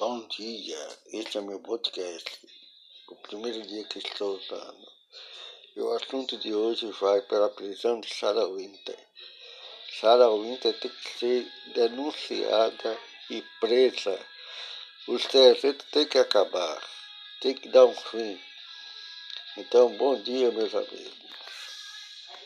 Bom dia, este é meu podcast, o primeiro dia que estou usando. E o assunto de hoje vai para a prisão de Sarah Winter. Sarah Winter tem que ser denunciada e presa. O exército tem que acabar, tem que dar um fim. Então, bom dia, meus amigos.